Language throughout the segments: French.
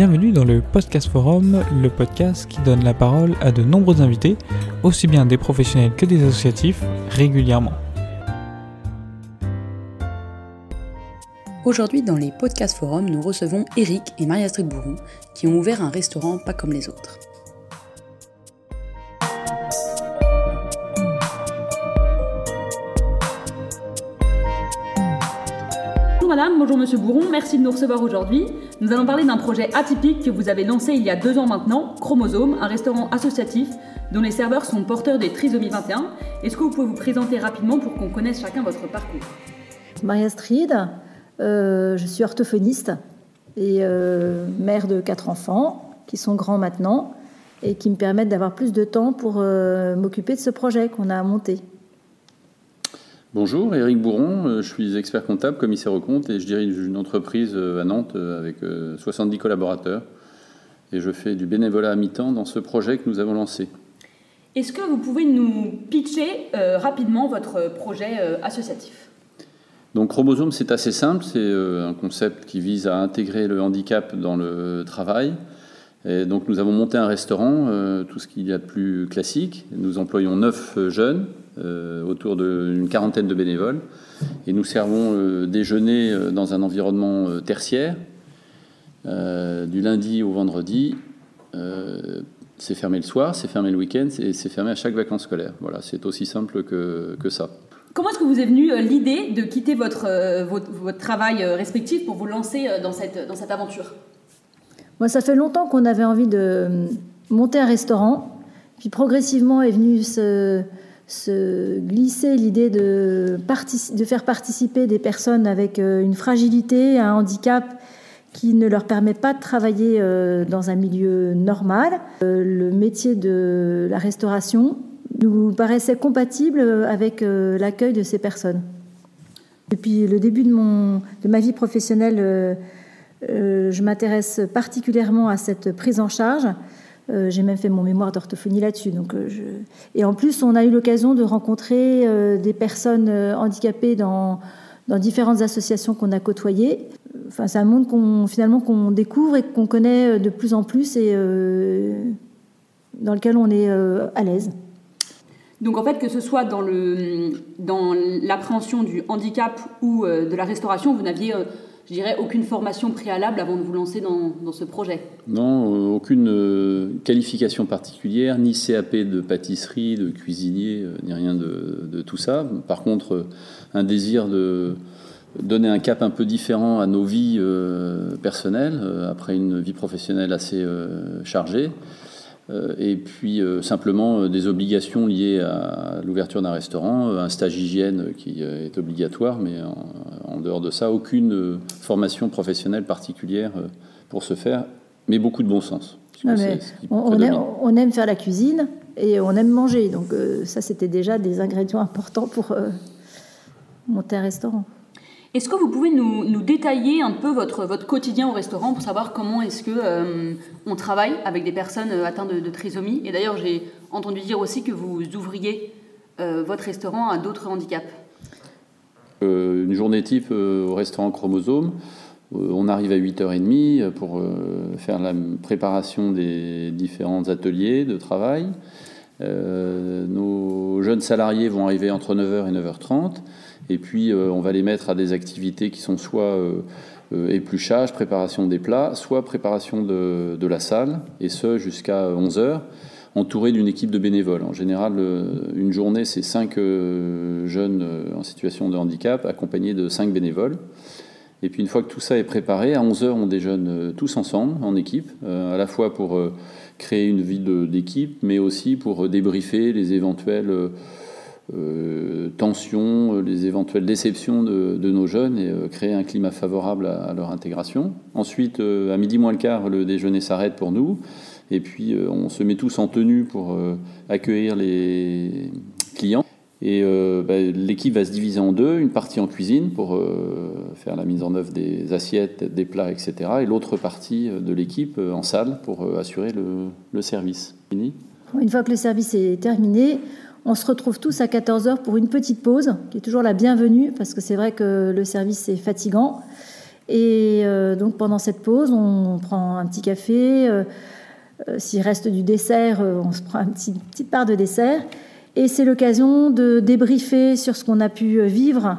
Bienvenue dans le Podcast Forum, le podcast qui donne la parole à de nombreux invités, aussi bien des professionnels que des associatifs, régulièrement. Aujourd'hui, dans les Podcast Forum, nous recevons Eric et Maria-Astrid Bourron qui ont ouvert un restaurant pas comme les autres. madame, bonjour monsieur Bourron, merci de nous recevoir aujourd'hui. Nous allons parler d'un projet atypique que vous avez lancé il y a deux ans maintenant, Chromosome, un restaurant associatif dont les serveurs sont porteurs des trisomies 21. Est-ce que vous pouvez vous présenter rapidement pour qu'on connaisse chacun votre parcours? Maria Strid, euh, je suis orthophoniste et euh, mère de quatre enfants qui sont grands maintenant et qui me permettent d'avoir plus de temps pour euh, m'occuper de ce projet qu'on a monté. Bonjour, Éric Bourron, euh, je suis expert comptable, commissaire aux comptes et je dirige une entreprise euh, à Nantes euh, avec 70 collaborateurs et je fais du bénévolat à mi-temps dans ce projet que nous avons lancé. Est-ce que vous pouvez nous pitcher rapidement votre projet associatif? Donc chromosome, c'est assez simple, c'est un concept qui vise à intégrer le handicap dans le travail. Donc nous avons monté un restaurant, tout ce qu'il y a de plus classique. Nous employons neuf jeunes euh, autour d'une quarantaine de bénévoles. Et nous servons déjeuner euh, dans un environnement euh, tertiaire, du lundi au vendredi. c'est fermé le soir, c'est fermé le week-end, et c'est fermé à chaque vacances scolaires. Voilà, c'est aussi simple que, que ça. Comment est-ce que vous est venue l'idée de quitter votre, votre, votre, travail respectif pour vous lancer dans cette, dans cette aventure? Moi, ça fait longtemps qu'on avait envie de monter un restaurant. Puis progressivement est venu ce, se glisser l'idée de, faire participer des personnes avec euh, une fragilité, un handicap qui ne leur permet pas de travailler euh, dans un milieu normal. Euh, le métier de la restauration nous paraissait compatible avec l'accueil de ces personnes. Depuis le début de ma vie professionnelle, je m'intéresse particulièrement à cette prise en charge euh, j'ai même fait mon mémoire d'orthophonie là-dessus. Euh, Et en plus, on a eu l'occasion de rencontrer euh, des personnes handicapées dans, différentes associations qu'on a côtoyées. Enfin, c'est un monde qu'on, finalement qu'on découvre et qu'on connaît de plus en plus et dans lequel on est à l'aise. Donc en fait, que ce soit dans, dans l'appréhension du handicap ou de la restauration, vous n'aviez je dirais, aucune formation préalable avant de vous lancer dans, ce projet Non, euh, aucune euh, qualification particulière, ni CAP de pâtisserie, de cuisinier, euh, ni rien de, tout ça. Par contre, un désir de donner un cap un peu différent à nos vies personnelles, après une vie professionnelle assez chargée. Et puis simplement des obligations liées à l'ouverture d'un restaurant, un stage hygiène qui est obligatoire, mais en, dehors de ça, aucune formation professionnelle particulière pour ce faire, mais beaucoup de bon sens. on, aime, faire la cuisine et on aime manger, donc ça c'était déjà des ingrédients importants pour monter un restaurant. Est-ce que vous pouvez nous, détailler un peu votre, votre quotidien au restaurant pour savoir comment est-ce que euh, on travaille avec des personnes euh, atteintes de, trisomie? Et d'ailleurs, j'ai entendu dire aussi que vous ouvriez euh, votre restaurant à d'autres handicaps. Une journée type au restaurant Chromosome, on arrive à 8h30 pour faire la préparation des différents ateliers de travail. nos jeunes salariés vont arriver entre 9h et 9h30. Et puis, euh, on va les mettre à des activités qui sont soit euh, euh, épluchage, préparation des plats, soit préparation de, la salle, et ce jusqu'à 11 heures, entouré d'une équipe de bénévoles. En général, une journée, c'est 5 jeunes en situation de handicap, accompagnés de 5 bénévoles. Et puis une fois que tout ça est préparé, à 11 heures, on déjeune tous ensemble, en équipe, à la fois pour créer une vie d'équipe, mais aussi pour débriefer les éventuels euh, tensions, euh, les éventuelles déceptions de, nos jeunes et euh, créer un climat favorable à, leur intégration. Ensuite, à midi moins le quart, le déjeuner s'arrête pour nous. Et puis, on se met tous en tenue pour accueillir les clients. Et bah, l'équipe va se diviser en deux, une partie en cuisine pour faire la mise en œuvre des assiettes, des plats, etc. Et l'autre partie de l'équipe en salle pour assurer le, service. Une fois que le service est terminé, on se retrouve tous à 14h pour une petite pause, qui est toujours la bienvenue, parce que c'est vrai que le service est fatigant. Et donc pendant cette pause, on prend un petit café. S'il reste du dessert, on se prend une petite, petite part de dessert. Et c'est l'occasion de débriefer sur ce qu'on a pu vivre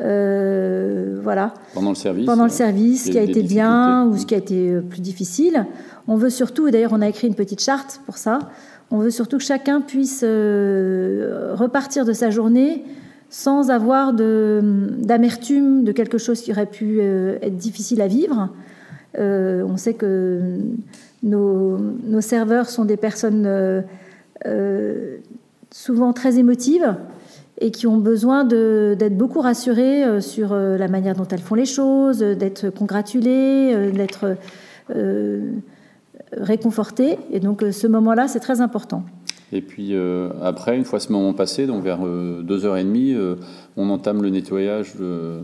euh, voilà. Pendant le service. Pendant le service, ce qui a été bien ou ce qui a été euh, plus difficile. On veut surtout, et d'ailleurs on a écrit une petite charte pour ça, on veut surtout que chacun puisse euh, repartir de sa journée sans avoir d'amertume de, quelque chose qui aurait pu être difficile à vivre. on sait que nos, serveurs sont des personnes souvent très émotives et qui ont besoin d'être beaucoup rassurées euh, sur euh, la manière dont elles font les choses, d'être congratulées, euh, d'être réconfortées. Et donc ce moment-là, c'est très important. Et puis après, une fois ce moment passé, donc vers 2h30, on entame le nettoyage de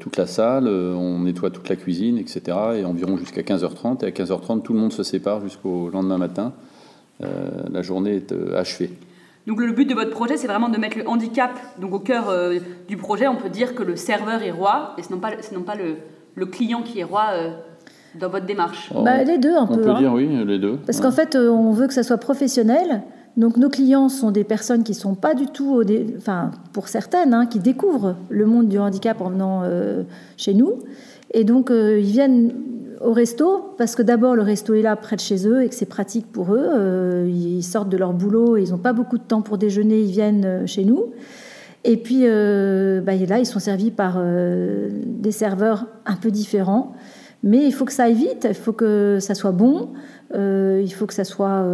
toute la salle, on nettoie toute la cuisine, etc. Et environ jusqu'à 15h30. Et à 15h30, tout le monde se sépare jusqu'au lendemain matin. la journée est achevée. Donc le but de votre projet, c'est vraiment de mettre le handicap donc, au cœur euh, du projet. On peut dire que le serveur est roi, et ce n'est pas, non pas le, le, client qui est roi euh, dans votre démarche. Bah, les deux, un peu. On peut hein. dire oui, les deux. Parce qu'en fait, euh, on veut que ça soit professionnel. Donc nos clients sont des personnes qui sont pas du tout, enfin pour certaines, hein, qui découvrent le monde du handicap en venant chez nous. Et donc ils viennent au resto, parce que d'abord le resto est là près de chez eux et que c'est pratique pour eux. Euh, ils sortent de leur boulot, ils n'ont pas beaucoup de temps pour déjeuner, ils viennent euh, chez nous. Et puis euh, bah, là, ils sont servis par des serveurs un peu différents. Mais il faut que ça aille vite, il faut que ça soit bon, il faut que ça soit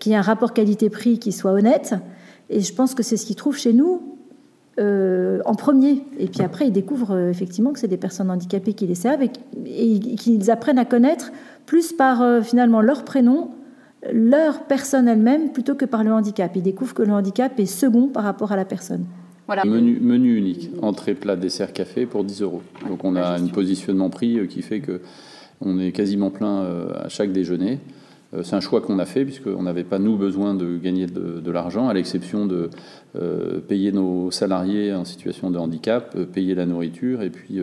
qu'il y ait un rapport qualité-prix qui soit honnête. Et je pense que c'est ce qu'ils trouvent chez nous. Euh, en premier. Et puis après, ils découvrent euh, effectivement que c'est des personnes handicapées qui les servent et, qu'ils apprennent à connaître plus par euh, finalement leur prénom, leur personne elle-même, plutôt que par le handicap. Ils découvrent que le handicap est second par rapport à la personne. Voilà. Menu, menu unique, entrée, plat, dessert, café pour 10 euros. Donc on a un positionnement prix qui fait que on est quasiment plein à chaque déjeuner. Euh, c'est un choix qu'on a fait puisqu'on n'avait pas nous besoin de gagner de, l'argent, à l'exception de euh, payer nos salariés en situation de handicap, euh, payer la nourriture et puis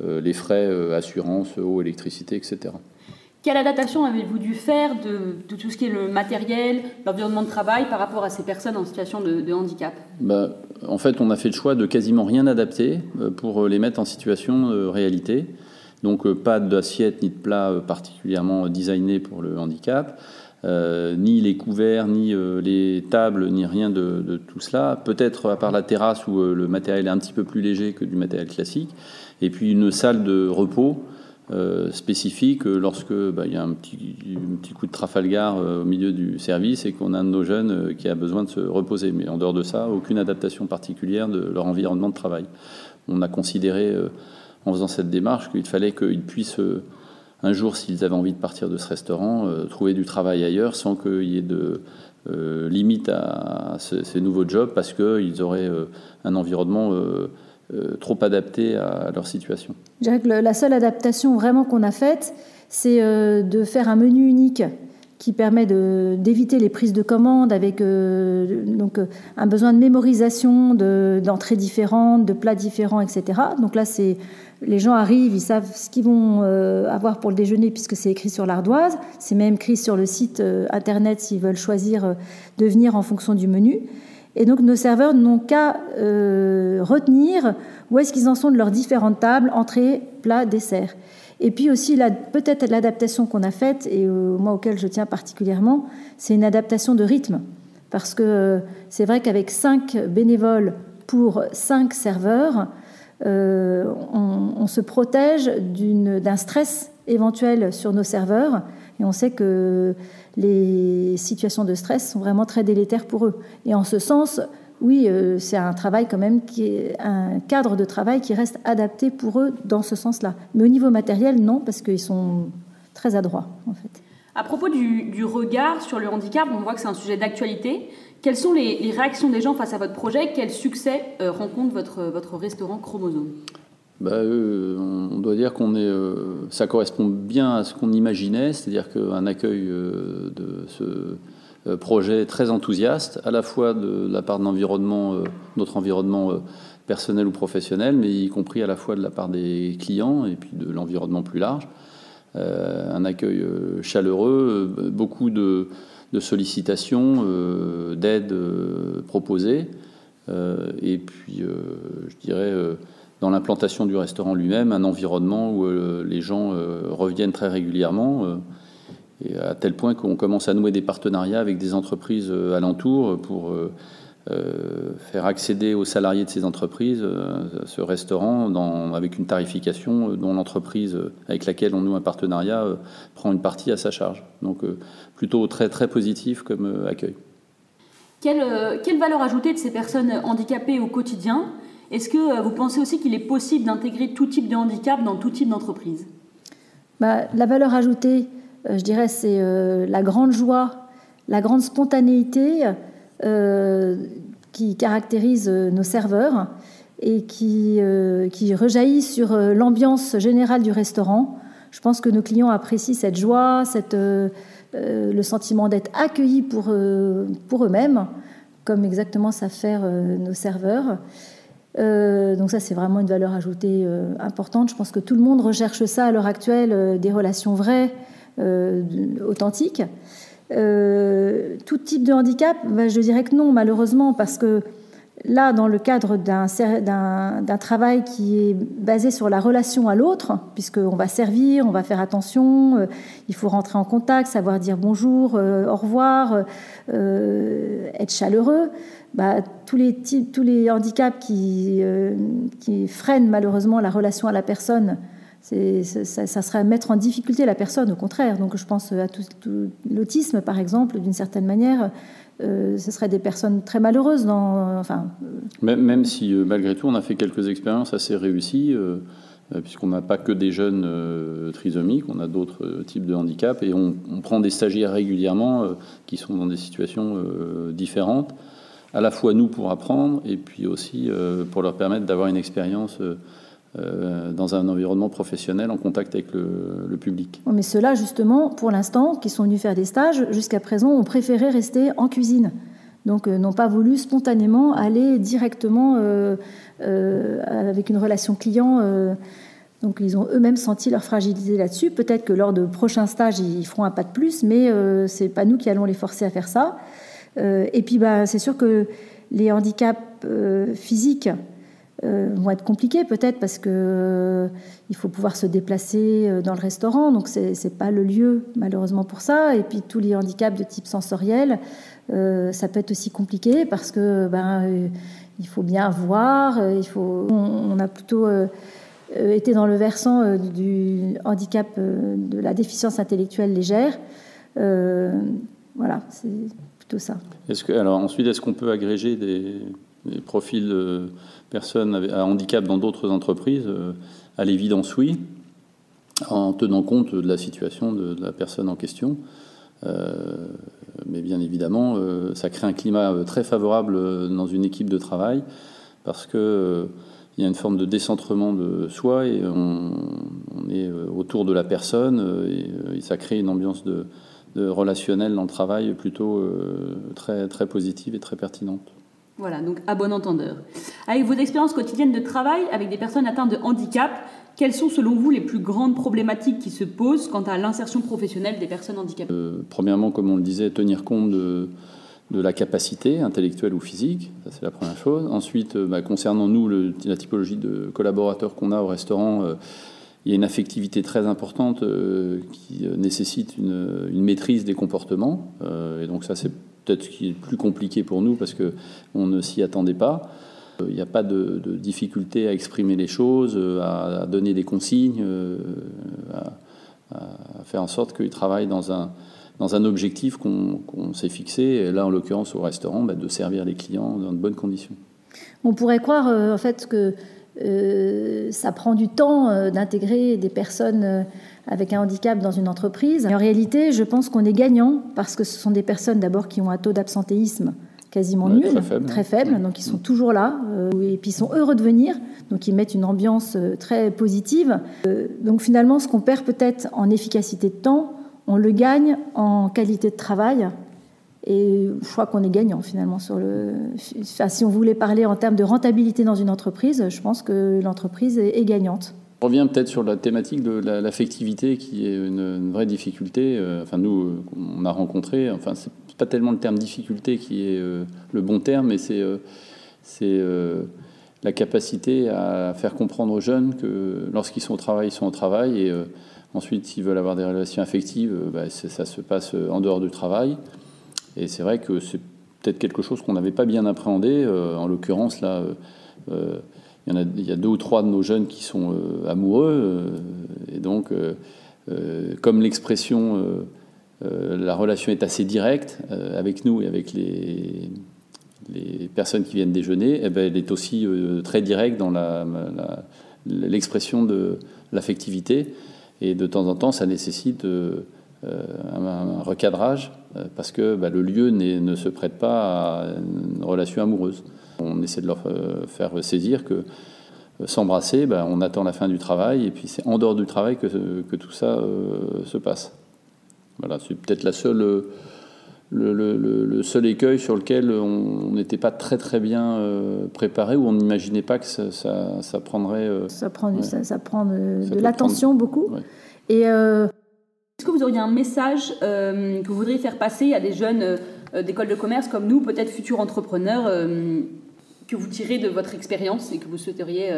les frais assurance, eau, électricité, etc. Quelle adaptation avez-vous dû faire de, tout ce qui est le matériel, l'environnement de travail par rapport à ces personnes en situation de, handicap? Bah, En fait, on a fait le choix de quasiment rien adapter pour les mettre en situation de réalité. Donc euh, pas d'assiette ni de plat euh, particulièrement designé pour le handicap. Euh, ni les couverts, ni les tables, ni rien de, tout cela. Peut-être à part la terrasse où le matériel est un petit peu plus léger que du matériel classique. Et puis une salle de repos spécifique lorsque bah, il y a un petit, coup de Trafalgar au milieu du service et qu'on a un de nos jeunes qui a besoin de se reposer. Mais en dehors de ça, aucune adaptation particulière de leur environnement de travail. On a considéré en faisant cette démarche qu'il fallait qu'ils puissent, euh, un jour, s'ils avaient envie de partir de ce restaurant, euh, trouver du travail ailleurs sans qu'il y ait de euh, limite à, ces nouveaux jobs parce qu'ils auraient un environnement trop adapté à leur situation. Je dirais que la seule adaptation vraiment qu'on a faite, c'est de faire un menu unique qui permet d'éviter les prises de commandes avec donc, un besoin de mémorisation d'entrées différentes, de plats différents, etc. Donc là, les gens arrivent, ils savent ce qu'ils vont euh, avoir pour le déjeuner puisque c'est écrit sur l'ardoise. C'est même écrit sur le site euh, internet s'ils veulent choisir euh, de venir en fonction du menu. Et donc nos serveurs n'ont qu'à retenir où est-ce qu'ils en sont de leurs différentes tables, entrée, plat, dessert. Et puis aussi peut-être l'adaptation qu'on a faite, et moi auquel je tiens particulièrement, c'est une adaptation de rythme. Parce que c'est vrai qu'avec cinq bénévoles pour cinq serveurs, euh, on, se protège d'un stress éventuel sur nos serveurs et on sait que les situations de stress sont vraiment très délétères pour eux. Et en ce sens, oui, euh, c'est un travail quand même qui est un cadre de travail qui reste adapté pour eux dans ce sens-là. Mais au niveau matériel, non, parce qu'ils sont très adroits en fait. À propos du, regard sur le handicap, on voit que c'est un sujet d'actualité. Quelles sont les, réactions des gens face à votre projet? Quel succès euh, rencontre votre, votre restaurant Chromosome? Bah, euh, on doit dire qu'on est, euh, ça correspond bien à ce qu'on imaginait, c'est-à-dire qu'un accueil de ce projet très enthousiaste, à la fois de la part de notre environnement personnel ou professionnel, mais y compris à la fois de la part des clients et puis de l'environnement plus large. un accueil chaleureux, beaucoup de, de sollicitations, d'aides proposées. et puis, je dirais, dans l'implantation du restaurant lui-même, un environnement où les gens reviennent très régulièrement et à tel point qu'on commence à nouer des partenariats avec des entreprises euh, alentours pour euh, euh, faire accéder aux salariés de ces entreprises ce restaurant avec une tarification dont l'entreprise avec laquelle on noue un partenariat prend une partie à sa charge. Donc plutôt très très positif comme accueil. Quelle, valeur ajoutée de ces personnes handicapées au quotidien Est-ce que vous pensez aussi qu'il est possible d'intégrer tout type de handicap dans tout type d'entreprise? Bah, La valeur ajoutée, euh, je dirais, c'est euh, la grande joie, la grande spontanéité euh, qui caractérise nos serveurs et qui, qui rejaillit sur l'ambiance générale du restaurant. Je pense que nos clients apprécient cette joie, le sentiment d'être accueillis pour, pour eux-mêmes, comme exactement savent faire nos serveurs. Donc ça, c'est vraiment une valeur ajoutée importante. Je pense que tout le monde recherche ça à l'heure actuelle, des relations vraies, euh, authentique. Euh, tout type de handicap, ben, je dirais que non, malheureusement, parce que là, dans le cadre d'un travail qui est basé sur la relation à l'autre, puisqu'on va servir, on va faire attention, euh, il faut rentrer en contact, savoir dire bonjour, au revoir, être chaleureux, bah, tous, les handicaps qui, freinent malheureusement la relation à la personne ça, ça, serait mettre en difficulté la personne, au contraire. Donc je pense à tout, l'autisme, par exemple, d'une certaine manière. Euh, ce serait des personnes très malheureuses. Enfin, euh. même, si, euh, malgré tout, on a fait quelques expériences assez réussies, puisqu'on n'a pas que des jeunes trisomiques, on a d'autres types de handicaps, et on, prend des stagiaires régulièrement qui sont dans des situations différentes, à la fois nous pour apprendre, et puis aussi pour leur permettre d'avoir une expérience euh, dans un environnement professionnel en contact avec le, public. Mais ceux-là, justement, pour l'instant, qui sont venus faire des stages, jusqu'à présent, ont préféré rester en cuisine. Donc, euh, n'ont pas voulu spontanément aller directement euh, avec une relation client. donc, ils ont eux-mêmes senti leur fragilité là-dessus. Peut-être que lors de prochains stages, ils feront un pas de plus, mais ce n'est pas nous qui allons les forcer à faire ça. et puis, bah, c'est sûr que les handicaps physiques, euh, vont être compliquées peut-être parce que euh, il faut pouvoir se déplacer euh, dans le restaurant, donc c'est pas le lieu malheureusement pour ça. Et puis tous les handicaps de type sensoriel, ça peut être aussi compliqué parce que ben il faut bien voir, il faut. On, a plutôt été dans le versant du handicap de la déficience intellectuelle légère. voilà, c'est plutôt ça. Est-ce que alors ensuite est-ce qu'on peut agréger des des profils de personnes à handicap dans d'autres entreprises euh, À l'évidence, oui, en tenant compte de la situation de, la personne en question. Euh, mais bien évidemment, euh, ça crée un climat très favorable dans une équipe de travail parce que il y a une forme de décentrement de soi et on, est autour de la personne et, ça crée une ambiance de, de, relationnel dans le travail plutôt très, très positive et très pertinente. Voilà, donc à bon entendeur. Avec vos expériences quotidiennes de travail avec des personnes atteintes de handicap, quelles sont selon vous les plus grandes problématiques qui se posent quant à l'insertion professionnelle des personnes handicapées? Euh, Premièrement, comme on le disait, tenir compte de, la capacité intellectuelle ou physique, ça c'est la première chose. Ensuite, euh, bah, concernant nous, la typologie de collaborateurs qu'on a au restaurant, euh, il y a une affectivité très importante qui nécessite une, une, maîtrise des comportements. et donc ça, c'est peut-être ce qui est plus compliqué pour nous parce qu'on ne s'y attendait pas. Il euh, n'y a pas de, difficulté à exprimer les choses, euh, à, donner des consignes, euh, à, faire en sorte qu'ils travaillent dans un, dans un objectif qu'on s'est fixé, et là en l'occurrence au restaurant, bah, de servir les clients dans de bonnes conditions. On pourrait croire en fait que ça prend du temps d'intégrer des personnes avec un handicap dans une entreprise. en réalité, je pense qu'on est gagnant parce que ce sont des personnes d'abord qui ont un taux d'absentéisme quasiment nul, très faible, donc ils sont toujours là, euh, et puis ils sont heureux de venir, donc ils mettent une ambiance euh, très positive. Euh, donc finalement, ce qu'on perd peut-être en efficacité de temps, on le gagne en qualité de travail Et je crois qu'on est gagnant finalement sur le. si on voulait parler en termes de rentabilité dans une entreprise, je pense que l'entreprise est, gagnante. On revient peut-être sur la thématique de l'affectivité qui est une, vraie difficulté. Euh, enfin, nous, on a rencontré, enfin, c'est pas tellement le terme difficulté qui est euh, le bon terme, mais c'est la capacité à faire comprendre aux jeunes que lorsqu'ils sont au travail, ils sont au travail et Ensuite, s'ils veulent avoir des relations affectives, euh, bah, ça se passe euh, en dehors du travail. Et c'est vrai que c'est peut-être quelque chose qu'on n'avait pas bien appréhendé. Euh, en l'occurrence, là, il y, en a, il y a deux ou trois de nos jeunes qui sont amoureux. et donc, comme l'expression, la relation est assez directe avec nous et avec les, les personnes qui viennent déjeuner, eh ben, elle est aussi très directe dans l'expression de l'affectivité. Et de temps en temps, ça nécessite euh, un, recadrage euh, parce que bah, le lieu ne se prête pas à une relation amoureuse. On essaie de leur euh, faire saisir que s'embrasser, bah, on attend la fin du travail et puis c'est en dehors du travail que, que tout ça se passe. Voilà, c'est peut-être la seule le, le, seul écueil sur lequel on n'était pas très très bien préparé, où on n'imaginait pas que ça, ça, prendrait... ça, prend, ça, prend de, l'attention beaucoup. Et que vous auriez un message euh, que vous voudriez faire passer à des jeunes euh, d'école de commerce comme nous, peut-être futurs entrepreneurs, que vous tirez de votre expérience et que vous souhaiteriez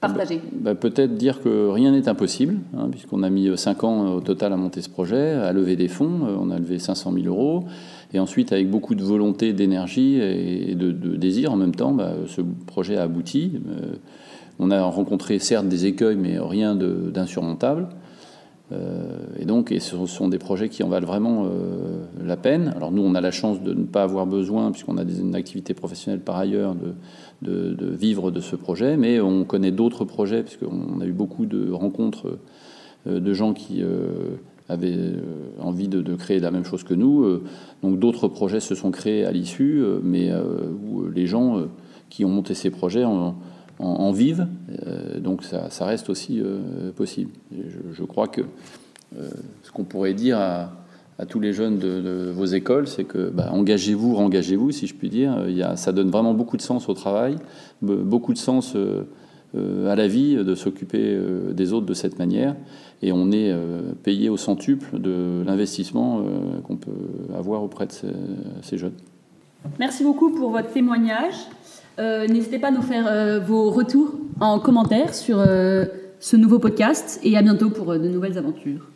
partager? Bah, bah, Peut-être dire que rien n'est impossible, hein, puisqu'on a mis 5 ans au total à monter ce projet, à lever des fonds, on a levé 500 000 euros, et ensuite avec beaucoup de volonté, d'énergie et de, désir en même temps, bah, ce projet a abouti. on a rencontré certes des écueils, mais rien d'insurmontable. Euh, et donc, ce sont des projets qui en valent vraiment euh, la peine. Alors nous, on a la chance de ne pas avoir besoin, puisqu'on a une activité professionnelle par ailleurs, de, de, vivre de ce projet, mais on connaît d'autres projets, puisqu'on a eu beaucoup de rencontres euh, de gens qui avaient envie de, créer la même chose que nous. Donc d'autres projets se sont créés à l'issue, mais où les gens qui ont monté ces projets en, en, vive, euh, donc ça, reste aussi euh, possible. Je, crois que euh, ce qu'on pourrait dire à, tous les jeunes de, vos écoles, c'est que bah, engagez-vous, engagez-vous, si je puis dire. Ça donne vraiment beaucoup de sens au travail, beaucoup de sens à la vie de s'occuper des autres de cette manière. Et on est payé au centuple de l'investissement qu'on peut avoir auprès de ces jeunes. Merci beaucoup pour votre témoignage. Euh, n'hésitez pas à nous faire euh, vos retours en commentaire sur euh, ce nouveau podcast et à bientôt pour de nouvelles aventures.